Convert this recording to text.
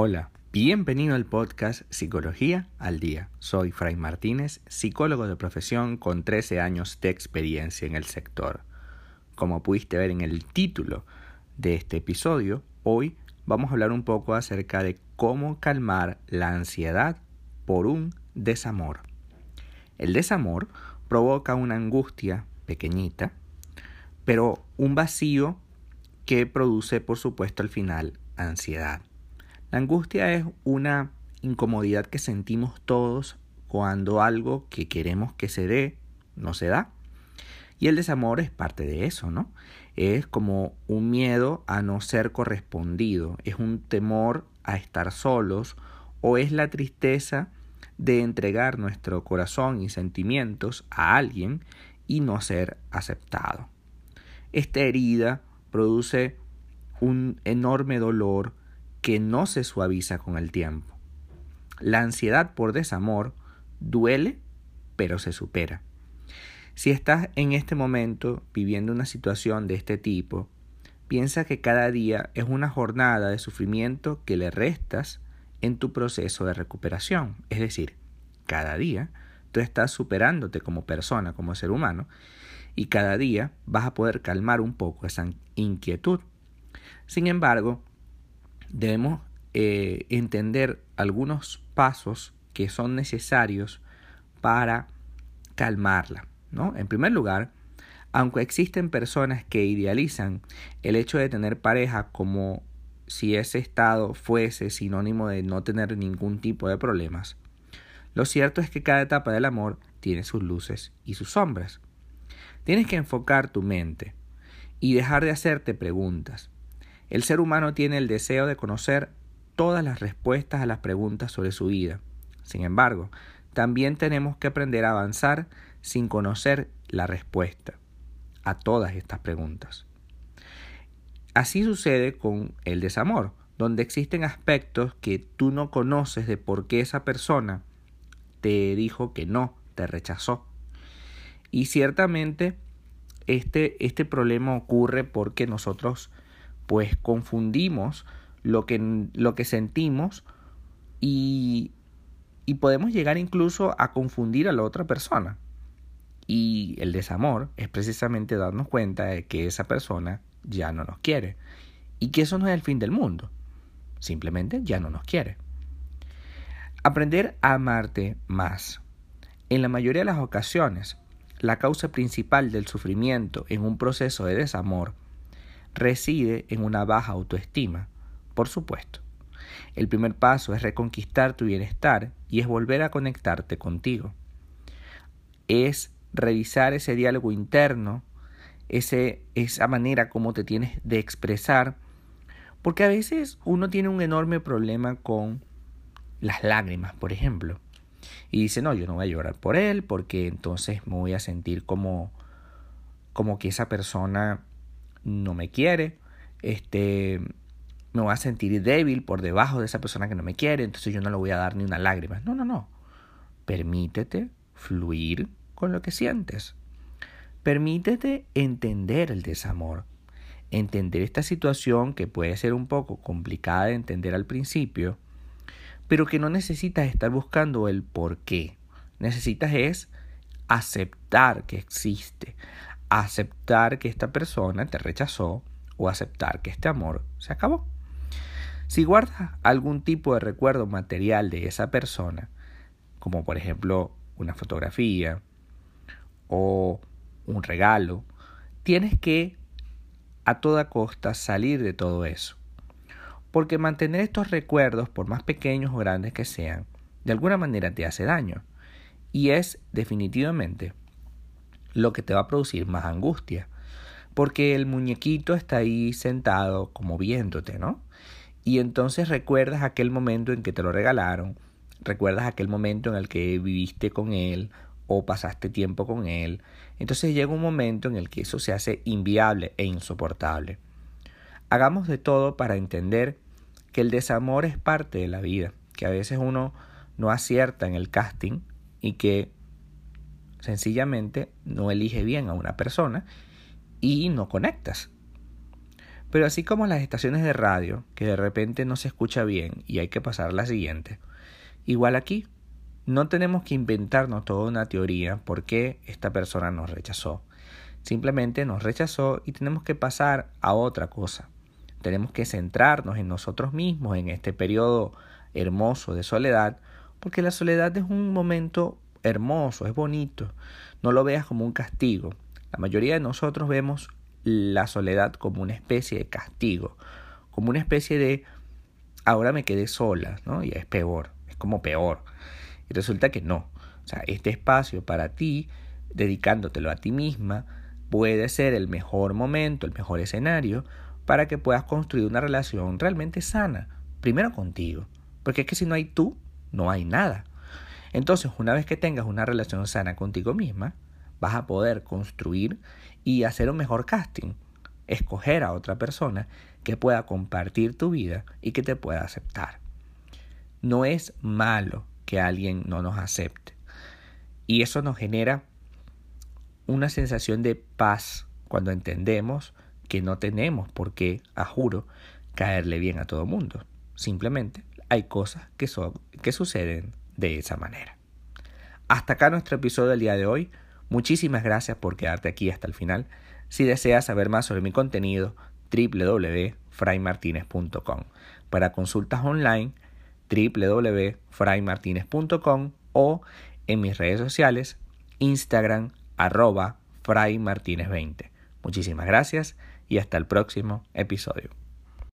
Hola, bienvenido al podcast Psicología al Día. Soy Fray Martínez, psicólogo de profesión con 13 años de experiencia en el sector. Como pudiste ver en el título de este episodio, hoy vamos a hablar un poco acerca de cómo calmar la ansiedad por un desamor. El desamor provoca una angustia pequeñita, pero un vacío que produce, por supuesto, al final ansiedad. La angustia es una incomodidad que sentimos todos cuando algo que queremos que se dé no se da. Y el desamor es parte de eso, ¿no? Es como un miedo a no ser correspondido, es un temor a estar solos o es la tristeza de entregar nuestro corazón y sentimientos a alguien y no ser aceptado. Esta herida produce un enorme dolor que no se suaviza con el tiempo. La ansiedad por desamor duele, pero se supera. Si estás en este momento viviendo una situación de este tipo, piensa que cada día es una jornada de sufrimiento que le restas en tu proceso de recuperación. Es decir, cada día tú estás superándote como persona, como ser humano, y cada día vas a poder calmar un poco esa inquietud. Sin embargo, debemos eh, entender algunos pasos que son necesarios para calmarla. ¿no? En primer lugar, aunque existen personas que idealizan el hecho de tener pareja como si ese estado fuese sinónimo de no tener ningún tipo de problemas, lo cierto es que cada etapa del amor tiene sus luces y sus sombras. Tienes que enfocar tu mente y dejar de hacerte preguntas. El ser humano tiene el deseo de conocer todas las respuestas a las preguntas sobre su vida. Sin embargo, también tenemos que aprender a avanzar sin conocer la respuesta a todas estas preguntas. Así sucede con el desamor, donde existen aspectos que tú no conoces de por qué esa persona te dijo que no, te rechazó. Y ciertamente este, este problema ocurre porque nosotros pues confundimos lo que, lo que sentimos y, y podemos llegar incluso a confundir a la otra persona. Y el desamor es precisamente darnos cuenta de que esa persona ya no nos quiere y que eso no es el fin del mundo. Simplemente ya no nos quiere. Aprender a amarte más. En la mayoría de las ocasiones, la causa principal del sufrimiento en un proceso de desamor reside en una baja autoestima, por supuesto. El primer paso es reconquistar tu bienestar y es volver a conectarte contigo. Es revisar ese diálogo interno, ese, esa manera como te tienes de expresar, porque a veces uno tiene un enorme problema con las lágrimas, por ejemplo. Y dice, no, yo no voy a llorar por él porque entonces me voy a sentir como, como que esa persona no me quiere, este, me voy a sentir débil por debajo de esa persona que no me quiere, entonces yo no le voy a dar ni una lágrima. No, no, no. Permítete fluir con lo que sientes. Permítete entender el desamor, entender esta situación que puede ser un poco complicada de entender al principio, pero que no necesitas estar buscando el por qué. Necesitas es aceptar que existe, aceptar que esta persona te rechazó o aceptar que este amor se acabó. Si guardas algún tipo de recuerdo material de esa persona, como por ejemplo una fotografía o un regalo, tienes que a toda costa salir de todo eso. Porque mantener estos recuerdos, por más pequeños o grandes que sean, de alguna manera te hace daño. Y es definitivamente lo que te va a producir más angustia. Porque el muñequito está ahí sentado como viéndote, ¿no? Y entonces recuerdas aquel momento en que te lo regalaron, recuerdas aquel momento en el que viviste con él o pasaste tiempo con él. Entonces llega un momento en el que eso se hace inviable e insoportable. Hagamos de todo para entender que el desamor es parte de la vida, que a veces uno no acierta en el casting y que sencillamente no elige bien a una persona y no conectas. Pero así como las estaciones de radio, que de repente no se escucha bien y hay que pasar a la siguiente, igual aquí, no tenemos que inventarnos toda una teoría por qué esta persona nos rechazó. Simplemente nos rechazó y tenemos que pasar a otra cosa. Tenemos que centrarnos en nosotros mismos en este periodo hermoso de soledad, porque la soledad es un momento hermoso, es bonito. No lo veas como un castigo. La mayoría de nosotros vemos la soledad como una especie de castigo, como una especie de ahora me quedé sola, ¿no? Y es peor, es como peor. Y resulta que no. O sea, este espacio para ti, dedicándotelo a ti misma, puede ser el mejor momento, el mejor escenario para que puedas construir una relación realmente sana, primero contigo, porque es que si no hay tú, no hay nada. Entonces, una vez que tengas una relación sana contigo misma, vas a poder construir y hacer un mejor casting. Escoger a otra persona que pueda compartir tu vida y que te pueda aceptar. No es malo que alguien no nos acepte. Y eso nos genera una sensación de paz cuando entendemos que no tenemos por qué, a juro, caerle bien a todo mundo. Simplemente hay cosas que, son, que suceden de esa manera. Hasta acá nuestro episodio del día de hoy. Muchísimas gracias por quedarte aquí hasta el final. Si deseas saber más sobre mi contenido, www.fraymartinez.com. Para consultas online, www.fraymartinez.com o en mis redes sociales, Instagram, arroba fraymartinez20. Muchísimas gracias y hasta el próximo episodio.